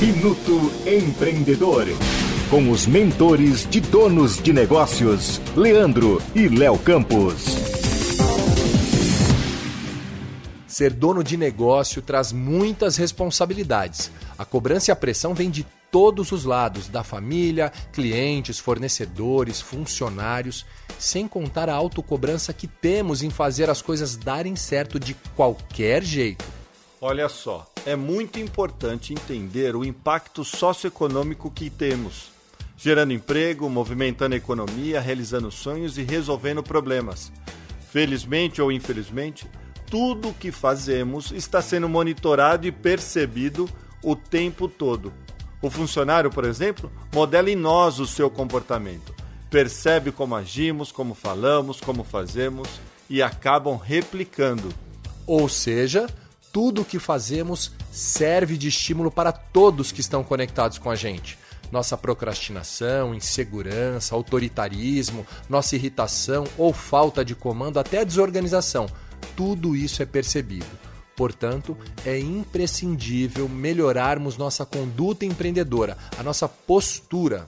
Minuto Empreendedor. Com os mentores de donos de negócios, Leandro e Léo Campos. Ser dono de negócio traz muitas responsabilidades. A cobrança e a pressão vêm de todos os lados, da família, clientes, fornecedores, funcionários, sem contar a autocobrança que temos em fazer as coisas darem certo de qualquer jeito. Olha só, é muito importante entender o impacto socioeconômico que temos, gerando emprego, movimentando a economia, realizando sonhos e resolvendo problemas. Felizmente ou infelizmente, tudo o que fazemos está sendo monitorado e percebido o tempo todo. O funcionário, por exemplo, modela em nós o seu comportamento, percebe como agimos, como falamos, como fazemos e acabam replicando. Ou seja, tudo o que fazemos serve de estímulo para todos que estão conectados com a gente. Nossa procrastinação, insegurança, autoritarismo, nossa irritação ou falta de comando, até a desorganização, tudo isso é percebido. Portanto, é imprescindível melhorarmos nossa conduta empreendedora, a nossa postura.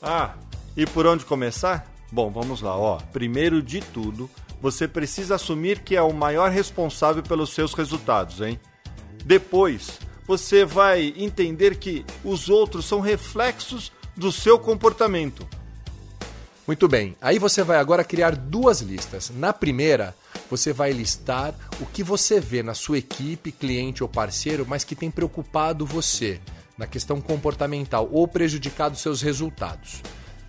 Ah, e por onde começar? Bom, vamos lá, ó. Primeiro de tudo, você precisa assumir que é o maior responsável pelos seus resultados, hein? Depois, você vai entender que os outros são reflexos do seu comportamento. Muito bem, aí você vai agora criar duas listas. Na primeira, você vai listar o que você vê na sua equipe, cliente ou parceiro, mas que tem preocupado você na questão comportamental ou prejudicado seus resultados.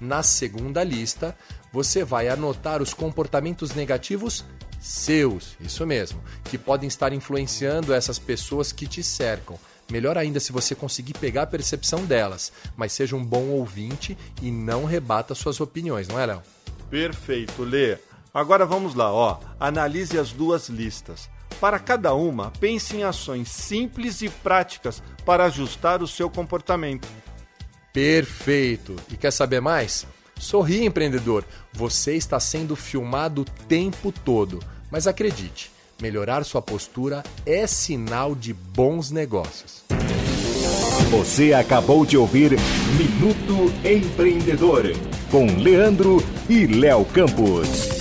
Na segunda lista, você vai anotar os comportamentos negativos seus, isso mesmo, que podem estar influenciando essas pessoas que te cercam. Melhor ainda se você conseguir pegar a percepção delas, mas seja um bom ouvinte e não rebata suas opiniões, não é, Léo? Perfeito, Lê. Agora vamos lá, ó. Analise as duas listas. Para cada uma, pense em ações simples e práticas para ajustar o seu comportamento. Perfeito! E quer saber mais? Sorri, empreendedor. Você está sendo filmado o tempo todo. Mas acredite, melhorar sua postura é sinal de bons negócios. Você acabou de ouvir Minuto Empreendedor com Leandro e Léo Campos.